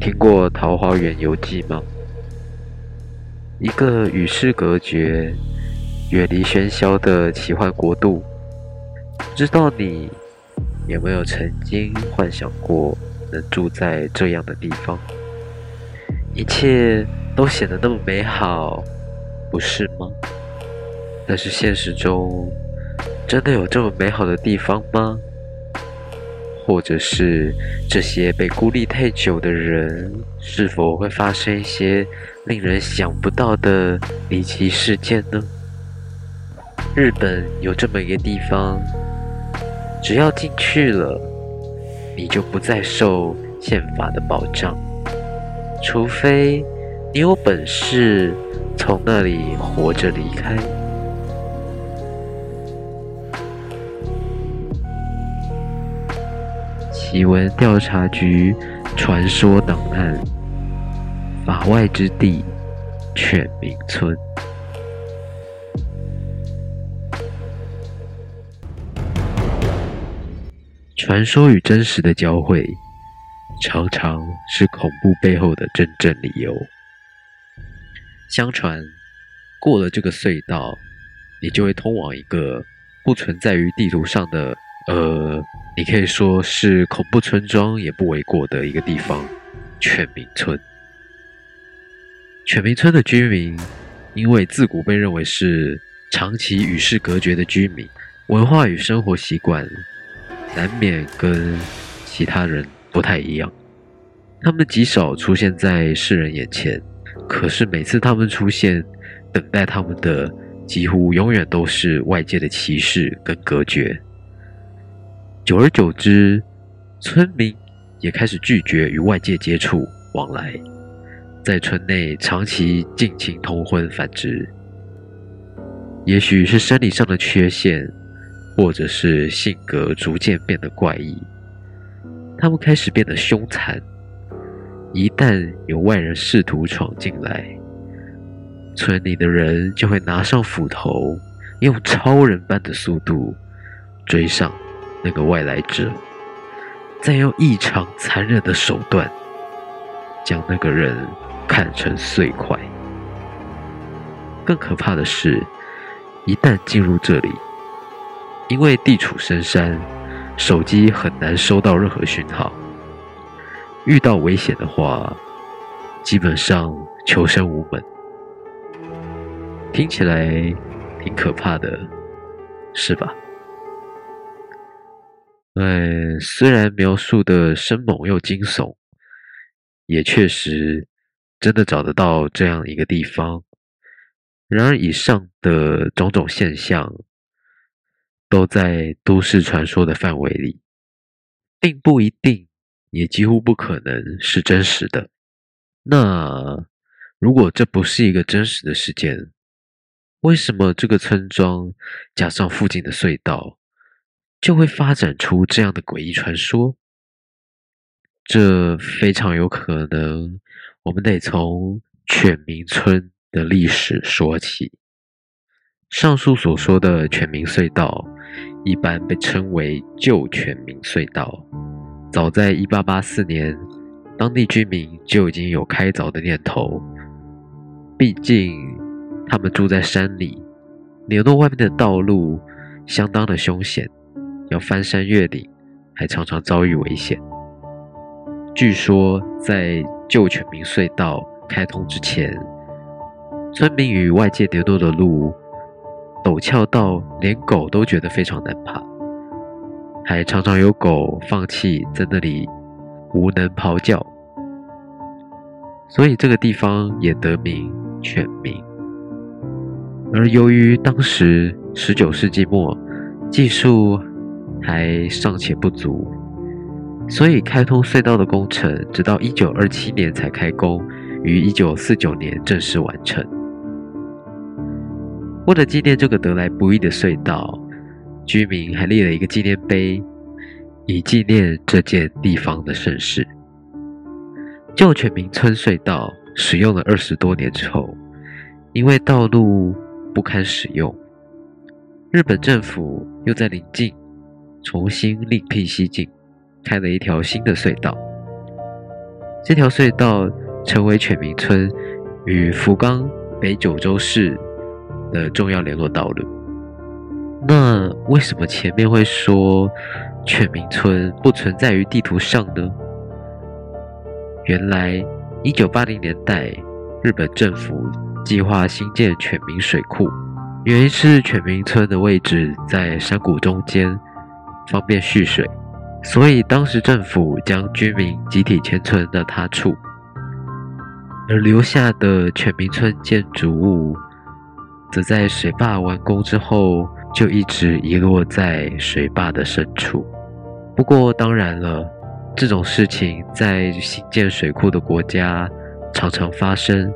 听过《桃花源游记》吗？一个与世隔绝、远离喧嚣的奇幻国度。不知道你有没有曾经幻想过能住在这样的地方？一切都显得那么美好，不是吗？但是现实中真的有这么美好的地方吗？或者是这些被孤立太久的人，是否会发生一些令人想不到的离奇事件呢？日本有这么一个地方，只要进去了，你就不再受宪法的保障，除非你有本事从那里活着离开。奇闻调查局传说档案：法外之地，犬鸣村。传说与真实的交汇，常常是恐怖背后的真正理由。相传，过了这个隧道，你就会通往一个不存在于地图上的。呃，你可以说是恐怖村庄也不为过的一个地方——犬鸣村。犬鸣村的居民，因为自古被认为是长期与世隔绝的居民，文化与生活习惯难免跟其他人不太一样。他们极少出现在世人眼前，可是每次他们出现，等待他们的几乎永远都是外界的歧视跟隔绝。久而久之，村民也开始拒绝与外界接触往来，在村内长期近亲通婚繁殖。也许是生理上的缺陷，或者是性格逐渐变得怪异，他们开始变得凶残。一旦有外人试图闯进来，村里的人就会拿上斧头，用超人般的速度追上。那个外来者，再用异常残忍的手段将那个人砍成碎块。更可怕的是，一旦进入这里，因为地处深山，手机很难收到任何讯号。遇到危险的话，基本上求生无门。听起来挺可怕的，是吧？哎，虽然描述的生猛又惊悚，也确实真的找得到这样一个地方。然而，以上的种种现象都在都市传说的范围里，并不一定，也几乎不可能是真实的。那如果这不是一个真实的事件，为什么这个村庄加上附近的隧道，就会发展出这样的诡异传说，这非常有可能。我们得从犬鸣村的历史说起。上述所说的犬鸣隧道，一般被称为旧犬鸣隧道。早在1884年，当地居民就已经有开凿的念头。毕竟，他们住在山里，联络外面的道路相当的凶险。要翻山越岭，还常常遭遇危险。据说，在旧犬鸣隧道开通之前，村民与外界联络的路陡峭到连狗都觉得非常难爬，还常常有狗放弃在那里无能咆哮，所以这个地方也得名犬鸣。而由于当时十九世纪末技术还尚且不足，所以开通隧道的工程直到一九二七年才开工，于一九四九年正式完成。为了纪念这个得来不易的隧道，居民还立了一个纪念碑，以纪念这件地方的盛事。旧犬鸣村隧道使用了二十多年之后，因为道路不堪使用，日本政府又在临近。重新另辟蹊径，开了一条新的隧道。这条隧道成为犬鸣村与福冈北九州市的重要联络道路。那为什么前面会说犬鸣村不存在于地图上呢？原来，一九八零年代，日本政府计划兴建犬鸣水库，原因是犬鸣村的位置在山谷中间，方便蓄水，所以当时政府将居民集体迁村到他处，而留下的犬鸣村建筑物，则在水坝完工之后，就一直遗落在水坝的深处。不过，当然了。这种事情在兴建水库的国家常常发生，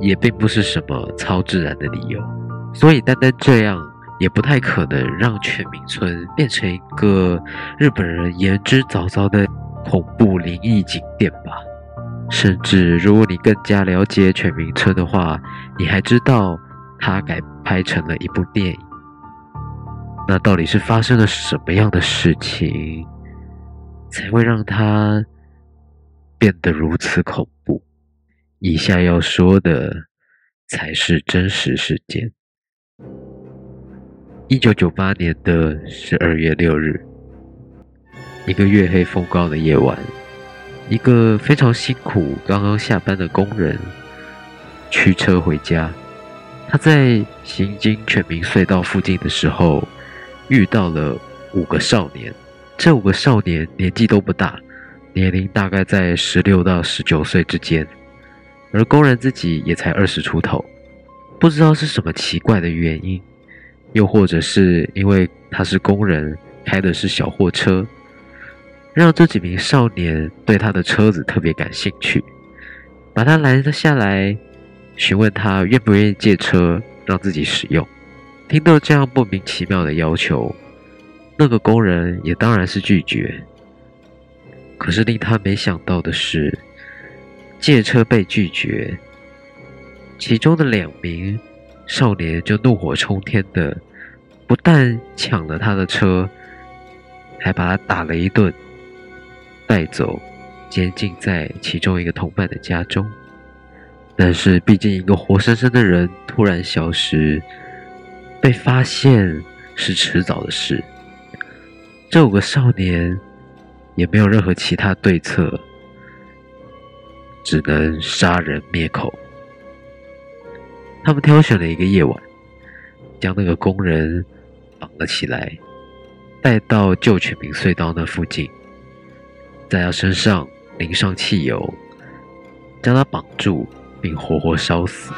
也并不是什么超自然的理由，所以单单这样也不太可能让犬鸣村变成一个日本人言之凿凿的恐怖灵异景点吧。甚至如果你更加了解犬鸣村的话，你还知道它改拍成了一部电影。那到底是发生了什么样的事情？才会让它变得如此恐怖。以下要说的才是真实事件。一九九八年的十二月六日，一个月黑风高的夜晚，一个非常辛苦、刚刚下班的工人驱车回家。他在行经全民隧道附近的时候，遇到了五个少年。这五个少年年纪都不大，年龄大概在十六到十九岁之间，而工人自己也才二十出头。不知道是什么奇怪的原因，又或者是因为他是工人，开的是小货车，让这几名少年对他的车子特别感兴趣，把他拦了下来，询问他愿不愿意借车让自己使用。听到这样莫名其妙的要求。那个工人也当然是拒绝，可是令他没想到的是，借车被拒绝，其中的两名少年就怒火冲天的，不但抢了他的车，还把他打了一顿，带走，监禁在其中一个同伴的家中。但是，毕竟一个活生生的人突然消失，被发现是迟早的事。这五个少年也没有任何其他对策，只能杀人灭口。他们挑选了一个夜晚，将那个工人绑了起来，带到旧犬鸣隧道那附近，在他身上淋上汽油，将他绑住并活活烧死。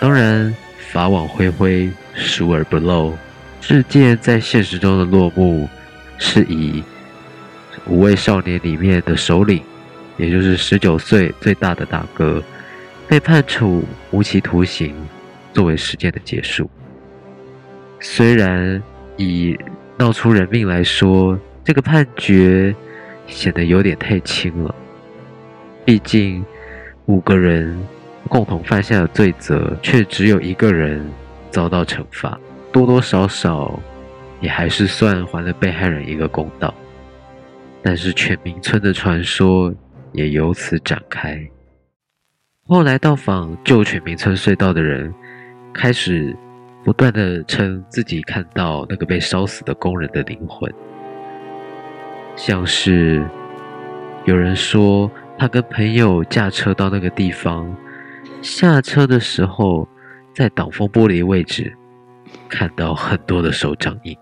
当然，法网恢恢，疏而不漏。事件在现实中的落幕，是以五位少年里面的首领，也就是十九岁最大的大哥，被判处无期徒刑，作为事件的结束。虽然以闹出人命来说，这个判决显得有点太轻了。毕竟五个人共同犯下的罪责，却只有一个人遭到惩罚。多多少少也还是算还了被害人一个公道，但是犬鸣村的传说也由此展开。后来到访旧犬鸣村隧道的人，开始不断地称自己看到那个被烧死的工人的灵魂，像是有人说他跟朋友驾车到那个地方，下车的时候在挡风玻璃位置。看到很多的手掌印，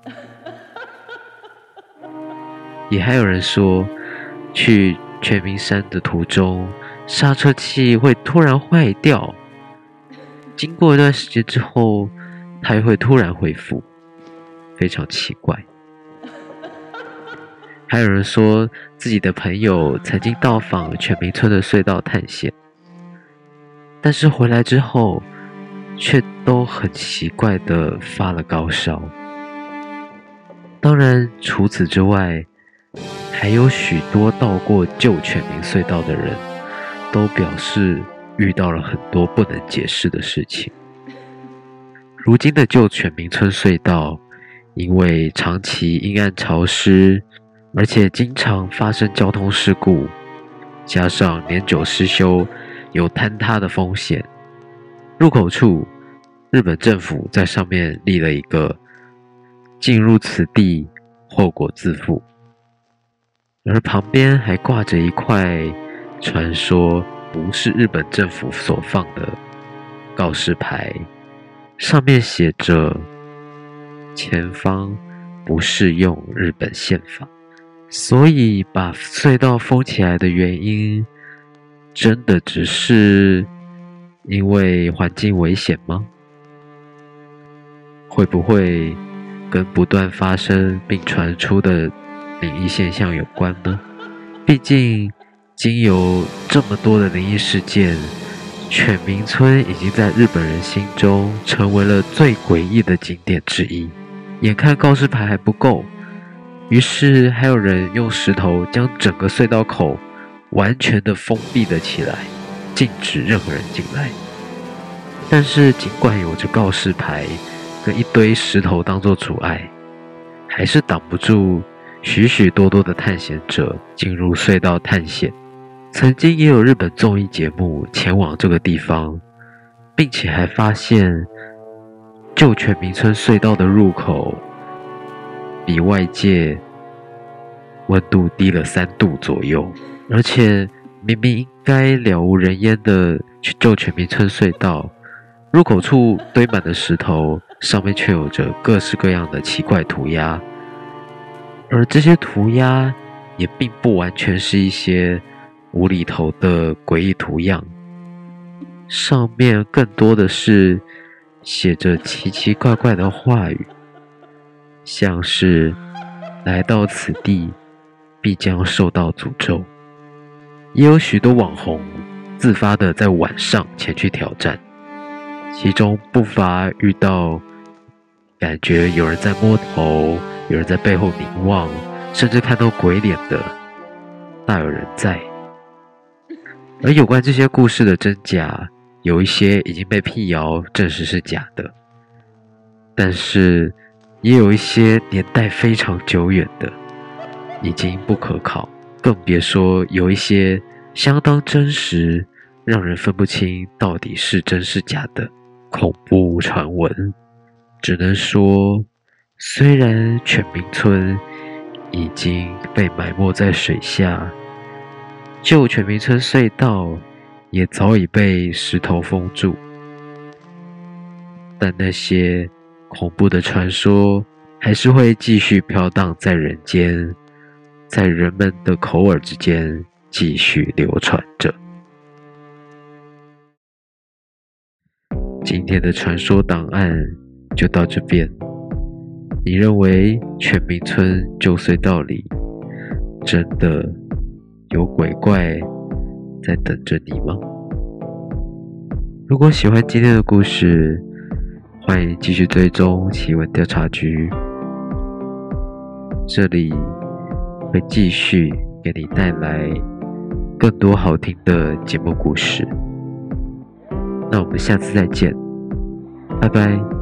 也还有人说，去犬鸣山的途中，刹车器会突然坏掉，经过一段时间之后，它又会突然恢复，非常奇怪。还有人说自己的朋友曾经到访犬鸣村的隧道探险，但是回来之后，却都很奇怪的发了高烧。当然，除此之外，还有许多到过旧犬鸣隧道的人，都表示遇到了很多不能解释的事情。如今的旧犬鸣村隧道，因为长期阴暗潮湿，而且经常发生交通事故，加上年久失修，有坍塌的风险。入口处，日本政府在上面立了一个“进入此地，后果自负”，而旁边还挂着一块传说不是日本政府所放的告示牌，上面写着“前方不适用日本宪法”。所以，把隧道封起来的原因，真的只是因为环境危险吗？会不会跟不断发生并传出的灵异现象有关呢？毕竟，经由这么多的灵异事件，犬鸣村已经在日本人心中成为了最诡异的景点之一。眼看告示牌还不够。于是还有人用石头将整个隧道口完全的封闭了起来，禁止任何人进来。但是尽管有着告示牌跟一堆石头当做阻碍，还是挡不住许许多多的探险者进入隧道探险。曾经也有日本综艺节目前往这个地方，并且还发现旧犬鸣村隧道的入口。比外界温度低了三度左右，而且明明应该了无人烟的旧犬鸣村隧道入口处堆满的石头，上面却有着各式各样的奇怪涂鸦，而这些涂鸦也并不完全是一些无厘头的诡异图样，上面更多的是写着奇奇怪怪的话语。像是来到此地，必将受到诅咒。也有许多网红自发的在晚上前去挑战，其中不乏遇到感觉有人在摸头，有人在背后凝望，甚至看到鬼脸的，大有人在。而有关这些故事的真假，有一些已经被辟谣证实是假的，但是。也有一些年代非常久远的，已经不可考，更别说有一些相当真实，让人分不清到底是真是假的恐怖传闻。只能说，虽然犬鸣村已经被埋没在水下，旧犬鸣村隧道也早已被石头封住，但那些。恐怖的传说还是会继续飘荡在人间，在人们的口耳之间继续流传着。今天的传说档案就到这边。你认为犬鸣村旧隧道里真的有鬼怪在等着你吗？如果喜欢今天的故事，欢迎继续追踪奇闻调查局，这里会继续给你带来更多好听的节目故事。那我们下次再见，拜拜。